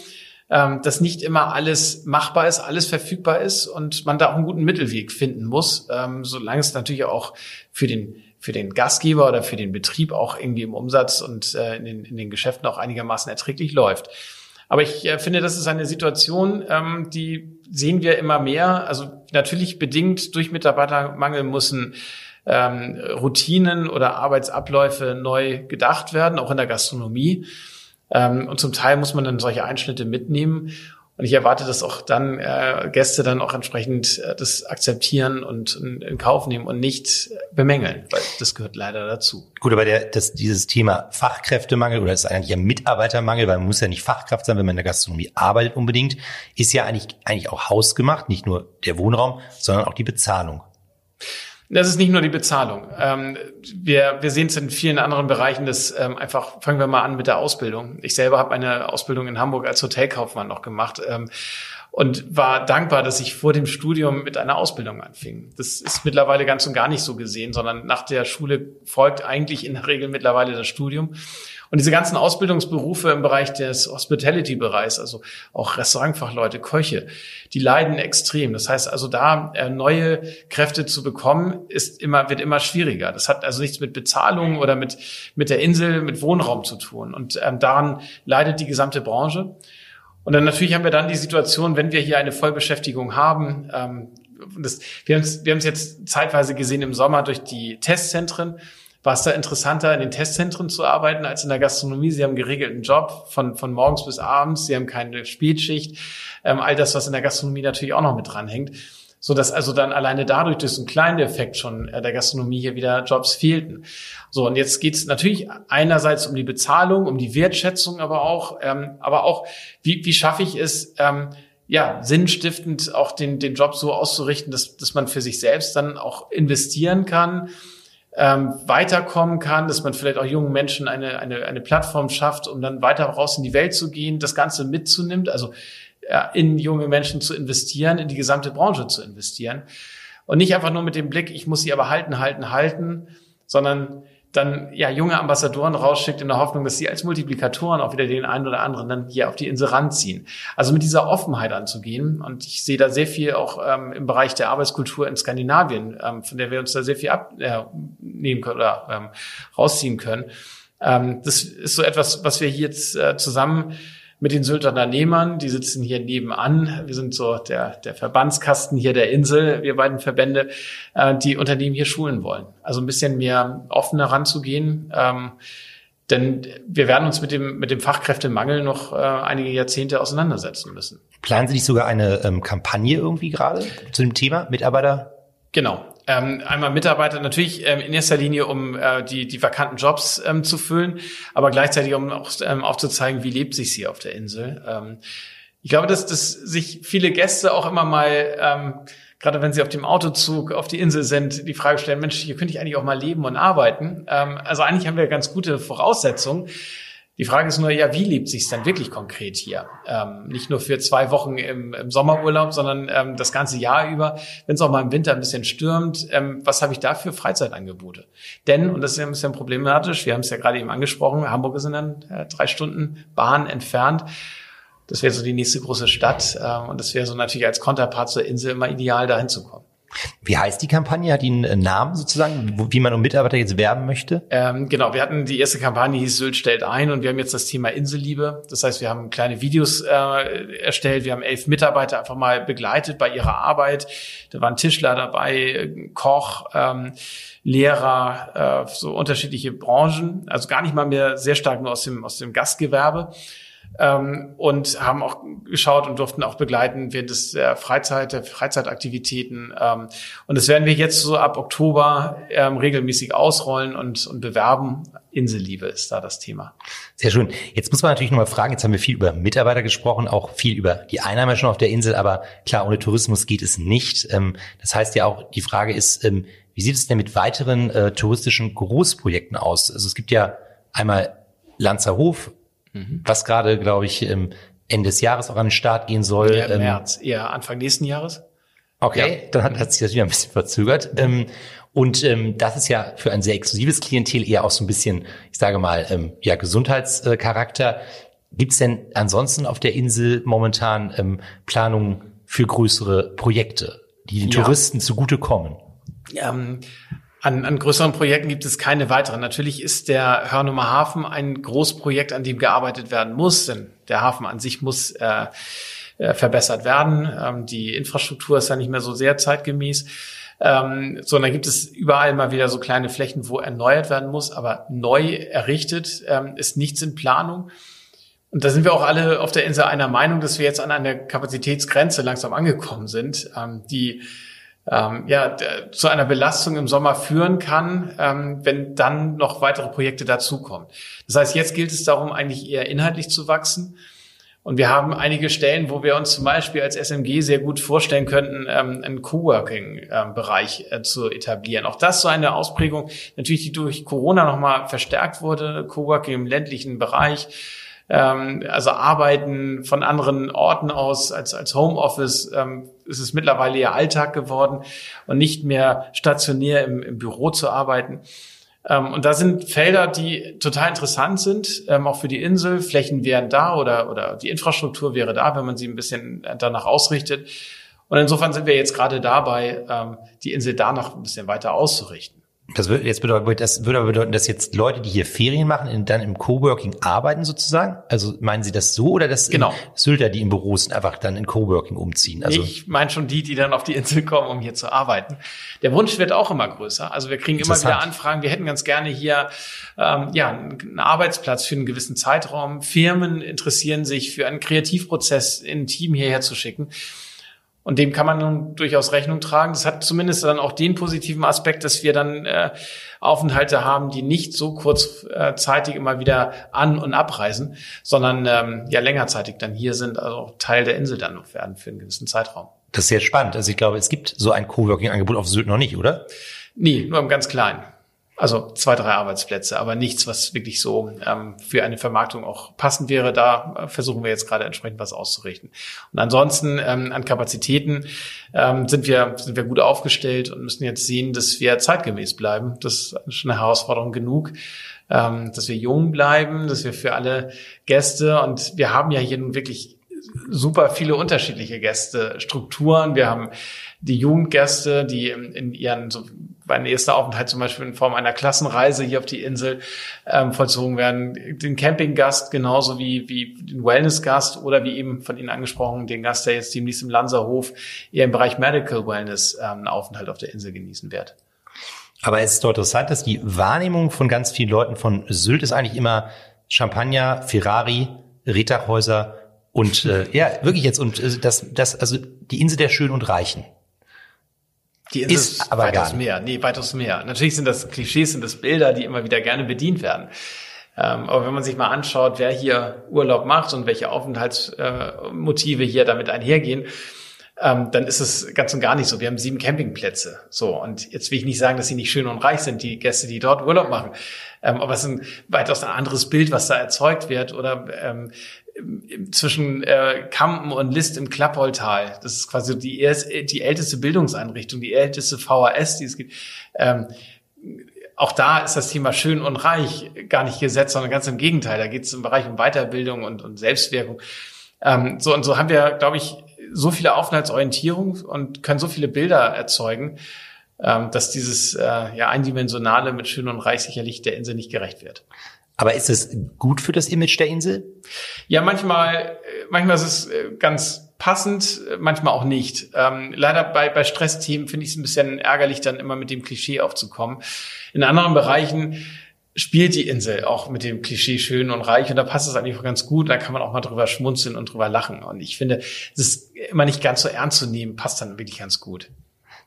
S2: ähm, dass nicht immer alles machbar ist, alles verfügbar ist und man da auch einen guten Mittelweg finden muss, solange es natürlich auch für den für den Gastgeber oder für den Betrieb auch irgendwie im Umsatz und äh, in, den, in den Geschäften auch einigermaßen erträglich läuft. Aber ich äh, finde, das ist eine Situation, ähm, die sehen wir immer mehr. Also natürlich bedingt durch Mitarbeitermangel müssen ähm, Routinen oder Arbeitsabläufe neu gedacht werden, auch in der Gastronomie. Ähm, und zum Teil muss man dann solche Einschnitte mitnehmen. Und ich erwarte, dass auch dann äh, Gäste dann auch entsprechend äh, das akzeptieren und in, in, Kauf nehmen und nicht bemängeln, weil das gehört leider dazu.
S1: Gut, aber der, das, dieses Thema Fachkräftemangel oder ist eigentlich ein Mitarbeitermangel, weil man muss ja nicht Fachkraft sein, wenn man in der Gastronomie arbeitet unbedingt, ist ja eigentlich, eigentlich auch hausgemacht, nicht nur der Wohnraum, sondern auch die Bezahlung.
S2: Das ist nicht nur die Bezahlung. Ähm, wir, wir sehen es in vielen anderen Bereichen, dass ähm, einfach, fangen wir mal an mit der Ausbildung. Ich selber habe eine Ausbildung in Hamburg als Hotelkaufmann noch gemacht ähm, und war dankbar, dass ich vor dem Studium mit einer Ausbildung anfing. Das ist mittlerweile ganz und gar nicht so gesehen, sondern nach der Schule folgt eigentlich in der Regel mittlerweile das Studium. Und diese ganzen Ausbildungsberufe im Bereich des Hospitality-Bereichs, also auch Restaurantfachleute, Köche, die leiden extrem. Das heißt also, da äh, neue Kräfte zu bekommen, ist immer, wird immer schwieriger. Das hat also nichts mit Bezahlung oder mit, mit der Insel, mit Wohnraum zu tun. Und ähm, daran leidet die gesamte Branche. Und dann natürlich haben wir dann die Situation, wenn wir hier eine Vollbeschäftigung haben, ähm, das, wir haben es wir haben es jetzt zeitweise gesehen im Sommer durch die Testzentren, war es da interessanter, in den Testzentren zu arbeiten als in der Gastronomie. Sie haben geregelten Job von, von morgens bis abends. Sie haben keine Spätschicht. Ähm, all das, was in der Gastronomie natürlich auch noch mit dranhängt. So dass also dann alleine dadurch durch so einen kleinen Effekt schon äh, der Gastronomie hier wieder Jobs fehlten. So, und jetzt geht es natürlich einerseits um die Bezahlung, um die Wertschätzung, aber auch, ähm, aber auch, wie, wie schaffe ich es, ähm, ja, sinnstiftend auch den, den Job so auszurichten, dass, dass man für sich selbst dann auch investieren kann, ähm, weiterkommen kann, dass man vielleicht auch jungen Menschen eine, eine, eine Plattform schafft, um dann weiter raus in die Welt zu gehen, das Ganze mitzunimmt, also ja, in junge Menschen zu investieren, in die gesamte Branche zu investieren. Und nicht einfach nur mit dem Blick, ich muss sie aber halten, halten, halten, sondern dann ja junge Ambassadoren rausschickt in der Hoffnung, dass sie als Multiplikatoren auch wieder den einen oder anderen dann hier auf die Insel ranziehen. Also mit dieser Offenheit anzugehen. Und ich sehe da sehr viel auch ähm, im Bereich der Arbeitskultur in Skandinavien, ähm, von der wir uns da sehr viel abnehmen äh, können oder ähm, rausziehen können. Ähm, das ist so etwas, was wir hier jetzt äh, zusammen mit den Sylter Unternehmern. Die sitzen hier nebenan. Wir sind so der, der Verbandskasten hier der Insel, wir beiden Verbände, äh, die Unternehmen hier schulen wollen. Also ein bisschen mehr offener ranzugehen. Ähm, denn wir werden uns mit dem, mit dem Fachkräftemangel noch äh, einige Jahrzehnte auseinandersetzen müssen.
S1: Planen Sie nicht sogar eine ähm, Kampagne irgendwie gerade zu dem Thema Mitarbeiter?
S2: Genau. Ähm, einmal Mitarbeiter natürlich ähm, in erster Linie, um äh, die, die vakanten Jobs ähm, zu füllen, aber gleichzeitig um auch ähm, aufzuzeigen, wie lebt sich hier auf der Insel. Ähm, ich glaube, dass, dass sich viele Gäste auch immer mal, ähm, gerade wenn sie auf dem Autozug auf die Insel sind, die Frage stellen, Mensch, hier könnte ich eigentlich auch mal leben und arbeiten. Ähm, also eigentlich haben wir ganz gute Voraussetzungen. Die Frage ist nur, ja, wie lebt sich dann wirklich konkret hier? Ähm, nicht nur für zwei Wochen im, im Sommerurlaub, sondern ähm, das ganze Jahr über, wenn es auch mal im Winter ein bisschen stürmt, ähm, was habe ich da für Freizeitangebote? Denn, und das ist ja ein bisschen problematisch, wir haben es ja gerade eben angesprochen, Hamburg ist dann äh, drei Stunden Bahn entfernt. Das wäre so die nächste große Stadt äh, und das wäre so natürlich als Konterpart zur Insel immer ideal, dahin zu kommen.
S1: Wie heißt die Kampagne? Hat die einen Namen sozusagen, wie man um Mitarbeiter jetzt werben möchte?
S2: Ähm, genau, wir hatten die erste Kampagne, hieß Sylt stellt ein und wir haben jetzt das Thema Inselliebe. Das heißt, wir haben kleine Videos äh, erstellt, wir haben elf Mitarbeiter einfach mal begleitet bei ihrer Arbeit. Da waren Tischler dabei, Koch, ähm, Lehrer, äh, so unterschiedliche Branchen, also gar nicht mal mehr sehr stark nur aus dem, aus dem Gastgewerbe ähm, und haben auch geschaut und durften auch begleiten während des der Freizeit, der Freizeitaktivitäten. Ähm, und das werden wir jetzt so ab Oktober ähm, regelmäßig ausrollen und, und bewerben. Inselliebe ist da das Thema.
S1: Sehr schön. Jetzt muss man natürlich nochmal fragen, jetzt haben wir viel über Mitarbeiter gesprochen, auch viel über die Einheimischen auf der Insel, aber klar, ohne Tourismus geht es nicht. Ähm, das heißt ja auch, die Frage ist, ähm, wie sieht es denn mit weiteren äh, touristischen Großprojekten aus? Also es gibt ja einmal Lanzerhof, mhm. was gerade, glaube ich, Ende des Jahres auch an den Start gehen soll.
S2: Ja, Im ähm, März, eher Anfang nächsten Jahres.
S1: Okay, ja. dann hat, hat sich das wieder ein bisschen verzögert. Ähm, und ähm, das ist ja für ein sehr exklusives Klientel eher auch so ein bisschen, ich sage mal, ähm, ja, Gesundheitscharakter. Gibt es denn ansonsten auf der Insel momentan ähm, Planungen für größere Projekte, die den ja. Touristen zugutekommen?
S2: Ähm, an, an größeren Projekten gibt es keine weiteren. Natürlich ist der Hörnummer Hafen ein Großprojekt, an dem gearbeitet werden muss, denn der Hafen an sich muss äh, äh, verbessert werden. Ähm, die Infrastruktur ist ja nicht mehr so sehr zeitgemäß. Ähm, sondern gibt es überall mal wieder so kleine Flächen, wo erneuert werden muss, aber neu errichtet ähm, ist nichts in Planung. Und da sind wir auch alle auf der Insel einer Meinung, dass wir jetzt an einer Kapazitätsgrenze langsam angekommen sind, ähm, die ähm, ja, zu einer Belastung im Sommer führen kann, ähm, wenn dann noch weitere Projekte dazukommen. Das heißt, jetzt gilt es darum, eigentlich eher inhaltlich zu wachsen. Und wir haben einige Stellen, wo wir uns zum Beispiel als SMG sehr gut vorstellen könnten, ähm, einen Coworking-Bereich äh, zu etablieren. Auch das so eine Ausprägung, natürlich die durch Corona nochmal verstärkt wurde, Coworking im ländlichen Bereich ähm, also Arbeiten von anderen Orten aus als, als Homeoffice ähm, ist es mittlerweile ja Alltag geworden und nicht mehr stationär im, im Büro zu arbeiten. Ähm, und da sind Felder, die total interessant sind, ähm, auch für die Insel. Flächen wären da oder, oder die Infrastruktur wäre da, wenn man sie ein bisschen danach ausrichtet. Und insofern sind wir jetzt gerade dabei, ähm, die Insel danach ein bisschen weiter auszurichten.
S1: Das würde jetzt bedeuten, das würde aber bedeuten, dass jetzt Leute, die hier Ferien machen, in, dann im Coworking arbeiten sozusagen? Also meinen Sie das so oder dass
S2: genau.
S1: Sylter, die im Büro sind, einfach dann in Coworking umziehen?
S2: Also ich meine schon die, die dann auf die Insel kommen, um hier zu arbeiten. Der Wunsch wird auch immer größer. Also wir kriegen immer wieder Anfragen. Wir hätten ganz gerne hier ähm, ja einen Arbeitsplatz für einen gewissen Zeitraum. Firmen interessieren sich für einen Kreativprozess in ein Team hierher zu schicken. Und dem kann man nun durchaus Rechnung tragen. Das hat zumindest dann auch den positiven Aspekt, dass wir dann äh, Aufenthalte haben, die nicht so kurzzeitig immer wieder an- und abreisen, sondern ähm, ja längerzeitig dann hier sind, also Teil der Insel dann noch werden für einen gewissen Zeitraum.
S1: Das ist sehr spannend. Also ich glaube, es gibt so ein Coworking-Angebot auf Sylt noch nicht, oder?
S2: Nee, nur im ganz Kleinen. Also zwei, drei Arbeitsplätze, aber nichts, was wirklich so ähm, für eine Vermarktung auch passend wäre. Da äh, versuchen wir jetzt gerade entsprechend was auszurichten. Und ansonsten ähm, an Kapazitäten ähm, sind wir sind wir gut aufgestellt und müssen jetzt sehen, dass wir zeitgemäß bleiben. Das ist schon eine Herausforderung genug. Ähm, dass wir jung bleiben, dass wir für alle Gäste und wir haben ja hier nun wirklich super viele unterschiedliche Gästestrukturen. Wir haben die Jugendgäste, die in ihren so mein erster Aufenthalt zum Beispiel in Form einer Klassenreise hier auf die Insel ähm, vollzogen werden. Den Campinggast genauso wie, wie den Wellnessgast oder wie eben von Ihnen angesprochen, den Gast, der jetzt demnächst im Lanzerhof eher im Bereich Medical Wellness ähm, einen Aufenthalt auf der Insel genießen wird.
S1: Aber es ist doch interessant, dass die Wahrnehmung von ganz vielen Leuten von Sylt ist eigentlich immer Champagner, Ferrari, Reddachhäuser und äh, ja, wirklich jetzt und äh, das, das, also die Insel der Schönen und Reichen.
S2: Die ist, ist aber weitaus mehr. Nee, weitaus mehr. Natürlich sind das Klischees, sind das Bilder, die immer wieder gerne bedient werden. Ähm, aber wenn man sich mal anschaut, wer hier Urlaub macht und welche Aufenthaltsmotive äh, hier damit einhergehen, ähm, dann ist es ganz und gar nicht so. Wir haben sieben Campingplätze. So. Und jetzt will ich nicht sagen, dass sie nicht schön und reich sind, die Gäste, die dort Urlaub machen. Ähm, aber es ist ein weitaus ein anderes Bild, was da erzeugt wird. Oder ähm, zwischen äh, Kampen und List im Klappoltal. Das ist quasi die, die älteste Bildungseinrichtung, die älteste VHS, die es gibt. Ähm, auch da ist das Thema schön und reich gar nicht gesetzt, sondern ganz im Gegenteil. Da geht es im Bereich um Weiterbildung und, und Selbstwirkung. Ähm, so und so haben wir, glaube ich, so viele Aufenthaltsorientierung und können so viele Bilder erzeugen, ähm, dass dieses äh, ja eindimensionale mit Schön und Reich sicherlich der Insel nicht gerecht wird.
S1: Aber ist es gut für das Image der Insel?
S2: Ja, manchmal, äh, manchmal ist es äh, ganz passend, äh, manchmal auch nicht. Ähm, leider bei, bei Stressthemen finde ich es ein bisschen ärgerlich, dann immer mit dem Klischee aufzukommen. In anderen Bereichen spielt die Insel auch mit dem Klischee schön und reich und da passt es eigentlich ganz gut. Da kann man auch mal drüber schmunzeln und drüber lachen. Und ich finde, es ist immer nicht ganz so ernst zu nehmen, passt dann wirklich ganz gut.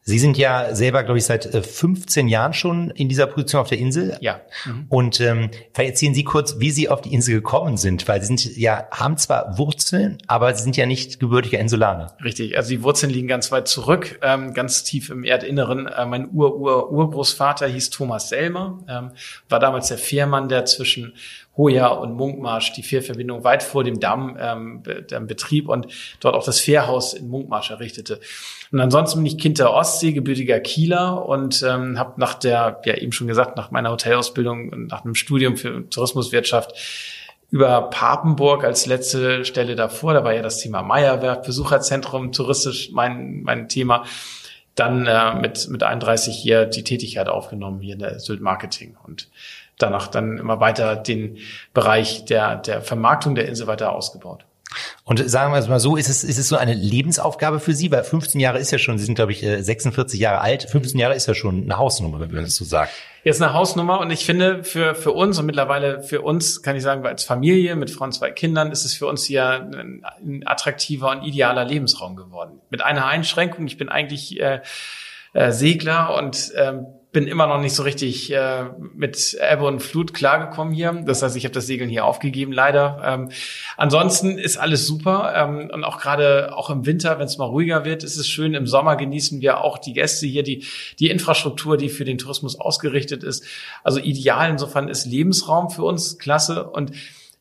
S1: Sie sind ja selber, glaube ich, seit 15 äh, Jahren schon in dieser Position auf der Insel.
S2: Ja.
S1: Mhm. Und ähm, vielleicht erzählen Sie kurz, wie Sie auf die Insel gekommen sind, weil Sie sind ja haben zwar Wurzeln, aber Sie sind ja nicht gebürtiger Insulaner.
S2: Richtig. Also die Wurzeln liegen ganz weit zurück, ähm, ganz tief im Erdinneren. Äh, mein Ur-Ur-Urgroßvater hieß Thomas Selmer, ähm, war damals der Fährmann, der zwischen Hoja und Munkmarsch die Fährverbindung weit vor dem Damm ähm, der Betrieb und dort auch das Fährhaus in Munkmarsch errichtete. Und ansonsten bin ich Kind der Ostsee, gebürtiger Kieler und ähm, habe nach der, ja eben schon gesagt, nach meiner Hotelausbildung und nach einem Studium für Tourismuswirtschaft über Papenburg als letzte Stelle davor, da war ja das Thema Meierwerk, Besucherzentrum, touristisch mein, mein Thema, dann äh, mit, mit 31 hier die Tätigkeit aufgenommen hier in der Sylt Marketing. Und danach dann immer weiter den Bereich der, der Vermarktung der Insel weiter ausgebaut.
S1: Und sagen wir es mal so, ist es, ist es so eine Lebensaufgabe für Sie? Weil 15 Jahre ist ja schon, Sie sind, glaube ich, 46 äh, Jahre alt. 15 Jahre ist ja schon eine Hausnummer, wenn man das so sagt.
S2: Jetzt eine Hausnummer und ich finde für, für uns und mittlerweile für uns, kann ich sagen, als Familie mit Frau und zwei Kindern ist es für uns hier ein, ein attraktiver und idealer Lebensraum geworden. Mit einer Einschränkung, ich bin eigentlich äh, äh, Segler und ähm, bin immer noch nicht so richtig äh, mit Ebbe und Flut klargekommen hier. Das heißt, ich habe das Segeln hier aufgegeben, leider. Ähm, ansonsten ist alles super ähm, und auch gerade auch im Winter, wenn es mal ruhiger wird, ist es schön. Im Sommer genießen wir auch die Gäste hier, die die Infrastruktur, die für den Tourismus ausgerichtet ist. Also ideal. Insofern ist Lebensraum für uns klasse und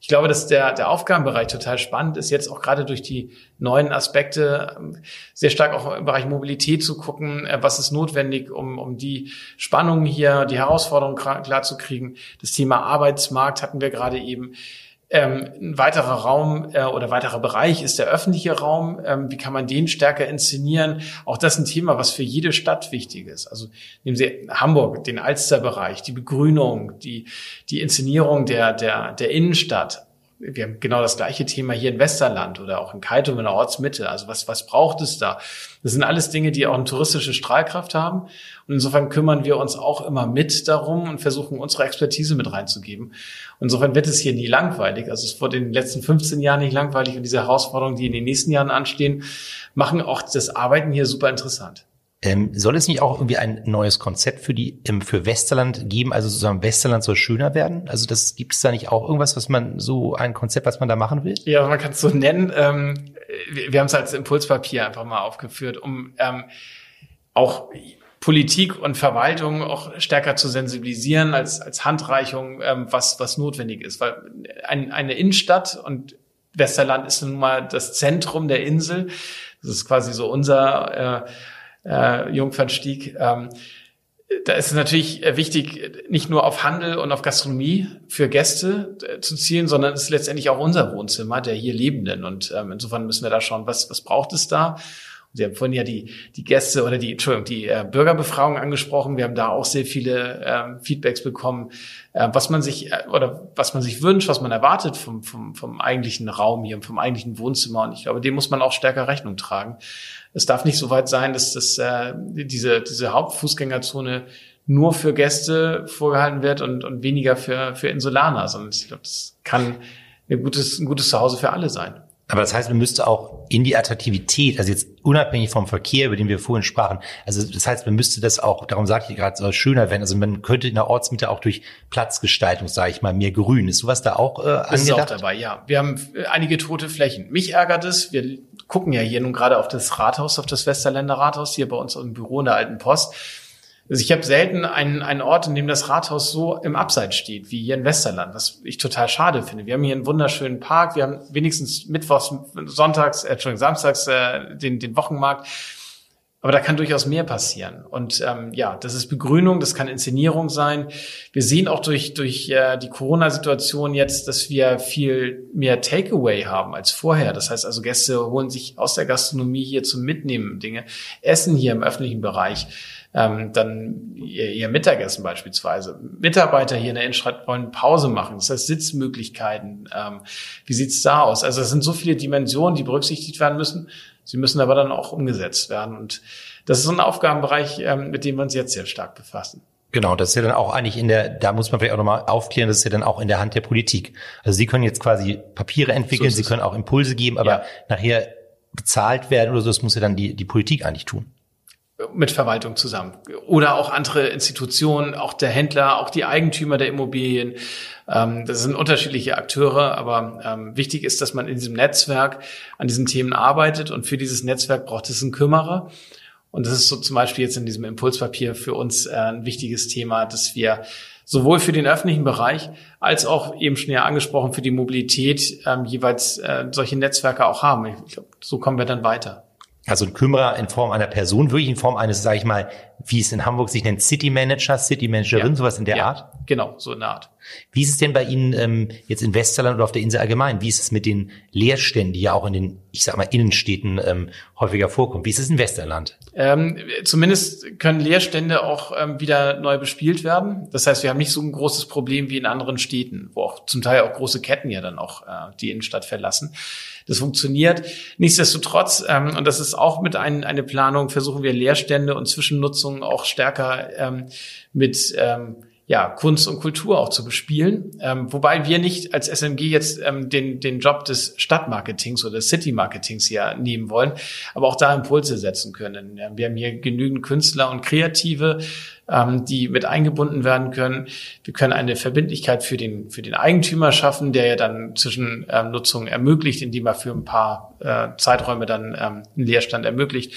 S2: ich glaube, dass der, der Aufgabenbereich total spannend ist, jetzt auch gerade durch die neuen Aspekte ähm, sehr stark auch im Bereich Mobilität zu gucken, äh, was ist notwendig, um, um die Spannungen hier, die Herausforderungen klar zu kriegen. Das Thema Arbeitsmarkt hatten wir gerade eben. Ähm, ein weiterer Raum äh, oder weiterer Bereich ist der öffentliche Raum. Ähm, wie kann man den stärker inszenieren? Auch das ist ein Thema, was für jede Stadt wichtig ist. Also nehmen Sie Hamburg, den Alsterbereich, die Begrünung, die, die Inszenierung der, der, der Innenstadt wir haben genau das gleiche Thema hier in Westerland oder auch in Kaitum in der Ortsmitte. Also was, was braucht es da? Das sind alles Dinge, die auch eine touristische Strahlkraft haben. Und insofern kümmern wir uns auch immer mit darum und versuchen unsere Expertise mit reinzugeben. Und insofern wird es hier nie langweilig. Also es wurde in den letzten 15 Jahren nicht langweilig und diese Herausforderungen, die in den nächsten Jahren anstehen, machen auch das Arbeiten hier super interessant.
S1: Ähm, soll es nicht auch irgendwie ein neues Konzept für die ähm, für Westerland geben? Also sozusagen Westerland soll schöner werden? Also das gibt es da nicht auch irgendwas, was man so ein Konzept, was man da machen will?
S2: Ja, man kann es so nennen. Ähm, wir, wir haben es als Impulspapier einfach mal aufgeführt, um ähm, auch Politik und Verwaltung auch stärker zu sensibilisieren als als Handreichung, ähm, was was notwendig ist, weil ein, eine Innenstadt und Westerland ist nun mal das Zentrum der Insel. Das ist quasi so unser äh, äh, Jungfernstieg. Ähm, da ist es natürlich wichtig, nicht nur auf Handel und auf Gastronomie für Gäste äh, zu zielen, sondern es ist letztendlich auch unser Wohnzimmer der hier Lebenden. Und ähm, insofern müssen wir da schauen, was, was braucht es da? Sie haben vorhin ja die, die Gäste oder die, Entschuldigung, die äh, Bürgerbefragung angesprochen. Wir haben da auch sehr viele ähm, Feedbacks bekommen, äh, was man sich äh, oder was man sich wünscht, was man erwartet vom, vom, vom eigentlichen Raum hier, vom eigentlichen Wohnzimmer. Und ich glaube, dem muss man auch stärker Rechnung tragen. Es darf nicht so weit sein, dass das, äh, diese, diese Hauptfußgängerzone nur für Gäste vorgehalten wird und, und weniger für, für Insulaner, sondern ich glaube, das kann ein gutes, ein gutes Zuhause für alle sein.
S1: Aber das heißt, man müsste auch in die Attraktivität, also jetzt unabhängig vom Verkehr, über den wir vorhin sprachen, also das heißt, man müsste das auch, darum sagte ich gerade, so schöner werden. Also man könnte in der Ortsmitte auch durch Platzgestaltung, sage ich mal, mehr Grün. Ist sowas da auch äh, angedacht? Ist auch
S2: dabei, ja. Wir haben einige tote Flächen. Mich ärgert es, wir gucken ja hier nun gerade auf das Rathaus, auf das Westerländer Rathaus, hier bei uns im Büro in der Alten Post. Also ich habe selten einen, einen Ort, in dem das Rathaus so im Abseits steht, wie hier in Westerland, was ich total schade finde. Wir haben hier einen wunderschönen Park, wir haben wenigstens mittwochs, sonntags, äh, Entschuldigung, samstags äh, den, den Wochenmarkt. Aber da kann durchaus mehr passieren. Und ähm, ja, das ist Begrünung, das kann Inszenierung sein. Wir sehen auch durch, durch äh, die Corona-Situation jetzt, dass wir viel mehr Takeaway haben als vorher. Das heißt also, Gäste holen sich aus der Gastronomie hier zum Mitnehmen Dinge, essen hier im öffentlichen Bereich. Ähm, dann ihr, ihr Mittagessen beispielsweise. Mitarbeiter hier in der Innenstadt wollen Pause machen. Das heißt Sitzmöglichkeiten. Ähm, wie sieht's da aus? Also es sind so viele Dimensionen, die berücksichtigt werden müssen. Sie müssen aber dann auch umgesetzt werden. Und das ist so ein Aufgabenbereich, ähm, mit dem wir uns jetzt sehr stark befassen.
S1: Genau, das ist ja dann auch eigentlich in der, da muss man vielleicht auch nochmal aufklären, das ist ja dann auch in der Hand der Politik. Also Sie können jetzt quasi Papiere entwickeln, so Sie können auch Impulse geben, aber ja. nachher bezahlt werden oder so, das muss ja dann die, die Politik eigentlich tun
S2: mit Verwaltung zusammen. Oder auch andere Institutionen, auch der Händler, auch die Eigentümer der Immobilien. Ähm, das sind unterschiedliche Akteure, aber ähm, wichtig ist, dass man in diesem Netzwerk an diesen Themen arbeitet und für dieses Netzwerk braucht es einen Kümmerer. Und das ist so zum Beispiel jetzt in diesem Impulspapier für uns äh, ein wichtiges Thema, dass wir sowohl für den öffentlichen Bereich als auch eben schon ja angesprochen für die Mobilität ähm, jeweils äh, solche Netzwerke auch haben. Ich glaube, so kommen wir dann weiter
S1: also ein Kümmerer in Form einer Person, wirklich in Form eines, sage ich mal, wie es in Hamburg sich nennt, City Manager, City Managerin, ja. sowas in der ja, Art?
S2: Genau, so in der Art.
S1: Wie ist es denn bei Ihnen ähm, jetzt in Westerland oder auf der Insel allgemein? Wie ist es mit den Leerständen, die ja auch in den, ich sag mal, Innenstädten ähm, häufiger vorkommen? Wie ist es in Westerland?
S2: Ähm, zumindest können Leerstände auch ähm, wieder neu bespielt werden. Das heißt, wir haben nicht so ein großes Problem wie in anderen Städten, wo auch zum Teil auch große Ketten ja dann auch äh, die Innenstadt verlassen. Das funktioniert. Nichtsdestotrotz, ähm, und das ist auch mit ein, eine Planung, versuchen wir Leerstände und Zwischennutzungen auch stärker ähm, mit ähm, ja, Kunst und Kultur auch zu bespielen. Ähm, wobei wir nicht als SMG jetzt ähm, den, den Job des Stadtmarketings oder des City-Marketings hier nehmen wollen, aber auch da Impulse setzen können. Wir haben hier genügend Künstler und Kreative, ähm, die mit eingebunden werden können. Wir können eine Verbindlichkeit für den, für den Eigentümer schaffen, der ja dann zwischen ähm, Nutzung ermöglicht, indem er für ein paar äh, Zeiträume dann ähm, einen Leerstand ermöglicht.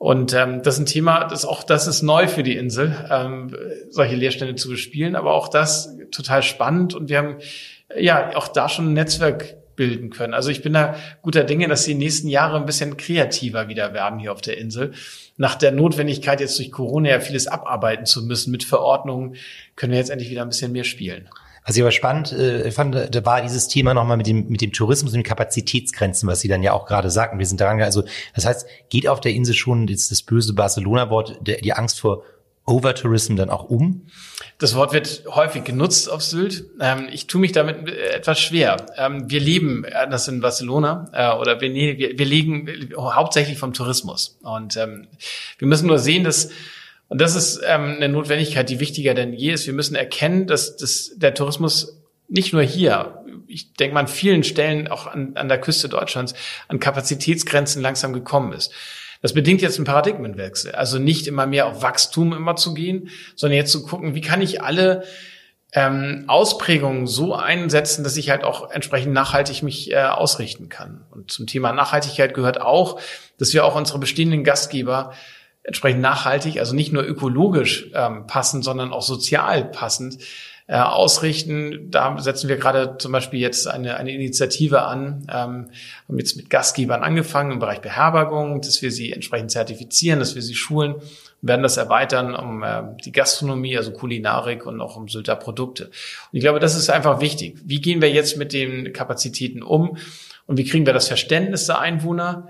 S2: Und ähm, das ist ein Thema, das auch das ist neu für die Insel, ähm, solche Leerstände zu bespielen, aber auch das total spannend und wir haben ja auch da schon ein Netzwerk bilden können. Also ich bin da guter Dinge, dass die nächsten Jahre ein bisschen kreativer wieder werden hier auf der Insel. Nach der Notwendigkeit jetzt durch Corona ja vieles abarbeiten zu müssen mit Verordnungen, können wir jetzt endlich wieder ein bisschen mehr spielen.
S1: Was ich aber spannend äh, fand, da war dieses Thema nochmal mit dem, mit dem Tourismus und den Kapazitätsgrenzen, was Sie dann ja auch gerade sagten. Wir sind daran, also das heißt, geht auf der Insel schon jetzt das böse Barcelona-Wort, die Angst vor Overtourism dann auch um?
S2: Das Wort wird häufig genutzt auf Sylt. Ähm, ich tue mich damit etwas schwer. Ähm, wir leben das in Barcelona äh, oder wir, wir, wir legen hauptsächlich vom Tourismus. Und ähm, wir müssen nur sehen, dass und das ist ähm, eine Notwendigkeit, die wichtiger denn je ist. Wir müssen erkennen, dass, dass der Tourismus nicht nur hier, ich denke mal an vielen Stellen auch an, an der Küste Deutschlands, an Kapazitätsgrenzen langsam gekommen ist. Das bedingt jetzt einen Paradigmenwechsel. Also nicht immer mehr auf Wachstum immer zu gehen, sondern jetzt zu gucken, wie kann ich alle ähm, Ausprägungen so einsetzen, dass ich halt auch entsprechend nachhaltig mich äh, ausrichten kann. Und zum Thema Nachhaltigkeit gehört auch, dass wir auch unsere bestehenden Gastgeber entsprechend nachhaltig, also nicht nur ökologisch ähm, passend, sondern auch sozial passend äh, ausrichten. Da setzen wir gerade zum Beispiel jetzt eine, eine Initiative an, ähm, haben jetzt mit Gastgebern angefangen im Bereich Beherbergung, dass wir sie entsprechend zertifizieren, dass wir sie schulen werden das erweitern um äh, die Gastronomie, also Kulinarik und auch um Sylter Produkte. Und ich glaube, das ist einfach wichtig. Wie gehen wir jetzt mit den Kapazitäten um und wie kriegen wir das Verständnis der Einwohner?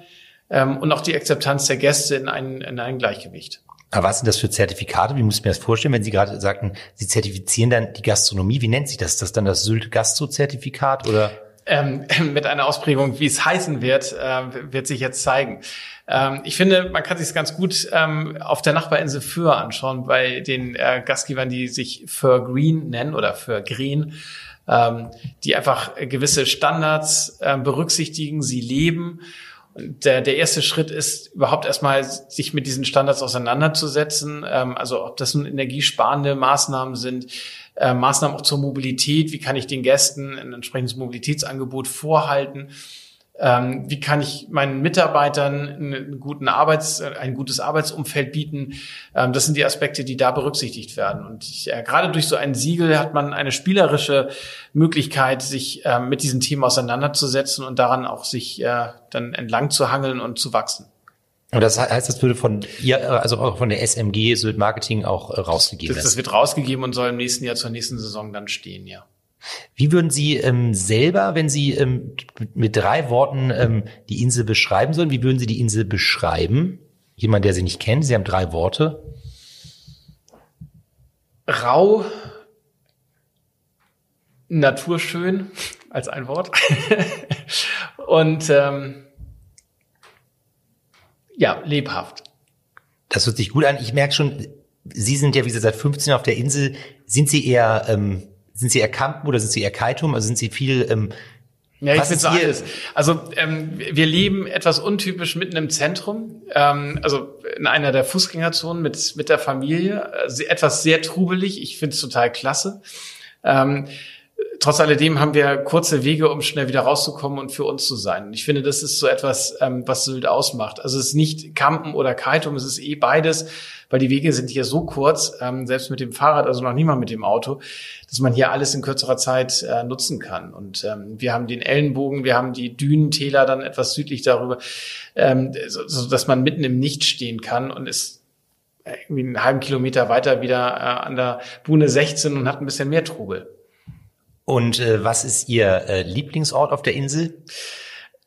S2: Ähm, und auch die Akzeptanz der Gäste in ein, in ein Gleichgewicht.
S1: Aber was sind das für Zertifikate? Wie muss ich mir das vorstellen, wenn Sie gerade sagten, Sie zertifizieren dann die Gastronomie? Wie nennt sich das? Ist das dann das Sylt Gastro-Zertifikat oder?
S2: Ähm, mit einer Ausprägung, wie es heißen wird, äh, wird sich jetzt zeigen. Ähm, ich finde, man kann sich ganz gut ähm, auf der Nachbarinsel Föhr anschauen, bei den äh, Gastgebern, die sich Föhr Green nennen oder Föhr Green, ähm, die einfach gewisse Standards äh, berücksichtigen, sie leben der, der erste Schritt ist überhaupt erstmal, sich mit diesen Standards auseinanderzusetzen. Ähm, also ob das nun energiesparende Maßnahmen sind, äh, Maßnahmen auch zur Mobilität. Wie kann ich den Gästen ein entsprechendes Mobilitätsangebot vorhalten? Ähm, wie kann ich meinen Mitarbeitern einen guten Arbeits, ein gutes Arbeitsumfeld bieten? Ähm, das sind die Aspekte, die da berücksichtigt werden. Und ich, äh, gerade durch so ein Siegel hat man eine spielerische Möglichkeit, sich äh, mit diesen Themen auseinanderzusetzen und daran auch sich äh, dann entlang zu hangeln und zu wachsen.
S1: Und das heißt, das würde von ihr, also auch von der SMG Sylt Marketing auch äh, rausgegeben
S2: das, das wird rausgegeben und soll im nächsten Jahr zur nächsten Saison dann stehen, ja.
S1: Wie würden Sie ähm, selber, wenn Sie ähm, mit drei Worten ähm, die Insel beschreiben sollen, wie würden Sie die Insel beschreiben? Jemand, der Sie nicht kennt, Sie haben drei Worte.
S2: Rau, naturschön als ein Wort und ähm, ja, lebhaft.
S1: Das hört sich gut an. Ich merke schon, Sie sind ja, wie Sie seit 15 auf der Insel. Sind Sie eher ähm, sind Sie eher Campen oder sind Sie eher Kaitum? Also sind Sie viel ähm,
S2: ja, ich finde so alles. Also ähm, wir leben etwas untypisch mitten im Zentrum, ähm, also in einer der Fußgängerzonen mit mit der Familie, also etwas sehr trubelig. Ich finde es total klasse. Ähm, trotz alledem haben wir kurze Wege, um schnell wieder rauszukommen und für uns zu sein. Und ich finde, das ist so etwas, ähm, was Sylt ausmacht. Also es ist nicht Campen oder Kaitum, es ist eh beides, weil die Wege sind hier so kurz, ähm, selbst mit dem Fahrrad, also noch niemand mit dem Auto, dass man hier alles in kürzerer Zeit äh, nutzen kann. Und ähm, wir haben den Ellenbogen, wir haben die Dünentäler dann etwas südlich darüber, ähm, so, so dass man mitten im Nichts stehen kann und ist irgendwie einen halben Kilometer weiter wieder äh, an der Buhne 16 und hat ein bisschen mehr Trubel.
S1: Und äh, was ist Ihr äh, Lieblingsort auf der Insel?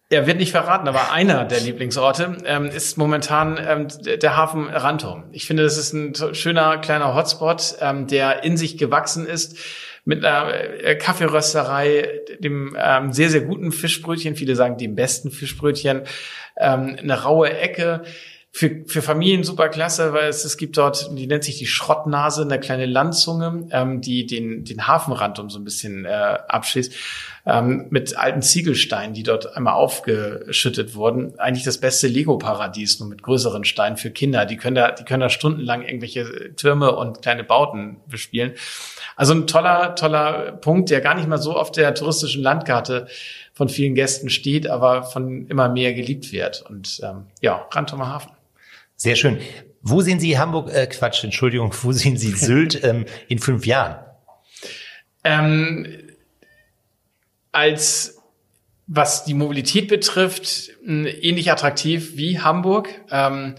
S2: Er wird nicht verraten, aber einer der Lieblingsorte ähm, ist momentan ähm, der Hafen Rantum. Ich finde, das ist ein schöner kleiner Hotspot, ähm, der in sich gewachsen ist mit einer äh, Kaffeerösterei, dem ähm, sehr, sehr guten Fischbrötchen, viele sagen dem besten Fischbrötchen, ähm, eine raue Ecke, für, für Familien super klasse, weil es, es gibt dort, die nennt sich die Schrottnase, eine kleine Landzunge, ähm, die den, den Hafenrand um so ein bisschen äh, abschließt, ähm, mit alten Ziegelsteinen, die dort einmal aufgeschüttet wurden. Eigentlich das beste Lego-Paradies, nur mit größeren Steinen für Kinder. Die können da, die können da stundenlang irgendwelche Türme und kleine Bauten bespielen. Also ein toller, toller Punkt, der gar nicht mal so auf der touristischen Landkarte von vielen Gästen steht, aber von immer mehr geliebt wird. Und ähm, ja, Rantumer Hafen.
S1: Sehr schön. Wo sehen Sie Hamburg, äh, Quatsch, Entschuldigung, wo sehen Sie Sylt ähm, in fünf Jahren?
S2: Ähm, als was die Mobilität betrifft, ähnlich attraktiv wie Hamburg. Ähm,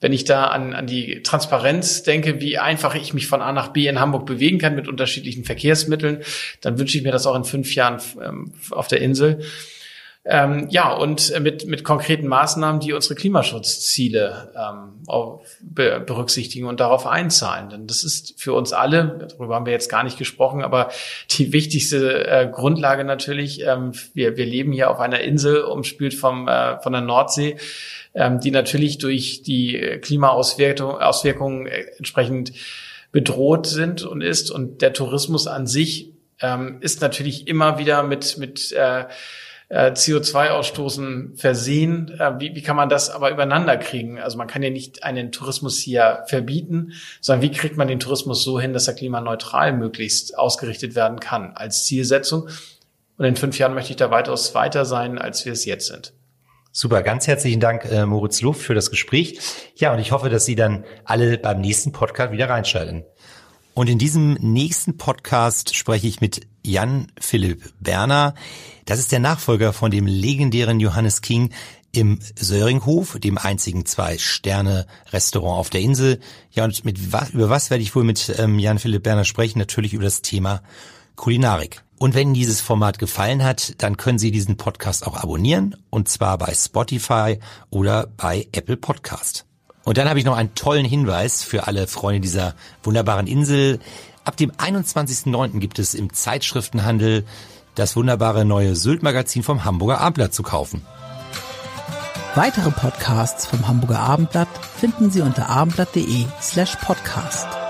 S2: wenn ich da an, an die Transparenz denke, wie einfach ich mich von A nach B in Hamburg bewegen kann mit unterschiedlichen Verkehrsmitteln, dann wünsche ich mir das auch in fünf Jahren ähm, auf der Insel. Ähm, ja, und mit, mit konkreten Maßnahmen, die unsere Klimaschutzziele ähm, be berücksichtigen und darauf einzahlen. Denn das ist für uns alle, darüber haben wir jetzt gar nicht gesprochen, aber die wichtigste äh, Grundlage natürlich, ähm, wir, wir leben hier auf einer Insel, umspült vom, äh, von der Nordsee, ähm, die natürlich durch die Klimaauswirkungen Auswirkungen äh, entsprechend bedroht sind und ist. Und der Tourismus an sich ähm, ist natürlich immer wieder mit, mit äh, äh, CO2-Ausstoßen versehen. Äh, wie, wie kann man das aber übereinander kriegen? Also man kann ja nicht einen Tourismus hier verbieten, sondern wie kriegt man den Tourismus so hin, dass er klimaneutral möglichst ausgerichtet werden kann als Zielsetzung? Und in fünf Jahren möchte ich da weitaus weiter sein, als wir es jetzt sind.
S1: Super, ganz herzlichen Dank, äh, Moritz Luft, für das Gespräch. Ja, und ich hoffe, dass Sie dann alle beim nächsten Podcast wieder reinschalten. Und in diesem nächsten Podcast spreche ich mit Jan Philipp Berner. Das ist der Nachfolger von dem legendären Johannes King im Söringhof, dem einzigen Zwei-Sterne-Restaurant auf der Insel. Ja, und mit über was werde ich wohl mit ähm, Jan Philipp Berner sprechen? Natürlich über das Thema Kulinarik. Und wenn dieses Format gefallen hat, dann können Sie diesen Podcast auch abonnieren, und zwar bei Spotify oder bei Apple Podcast. Und dann habe ich noch einen tollen Hinweis für alle Freunde dieser wunderbaren Insel. Ab dem 21.09. gibt es im Zeitschriftenhandel das wunderbare neue Sylt-Magazin vom Hamburger Abendblatt zu kaufen.
S3: Weitere Podcasts vom Hamburger Abendblatt finden Sie unter abendblatt.de slash podcast.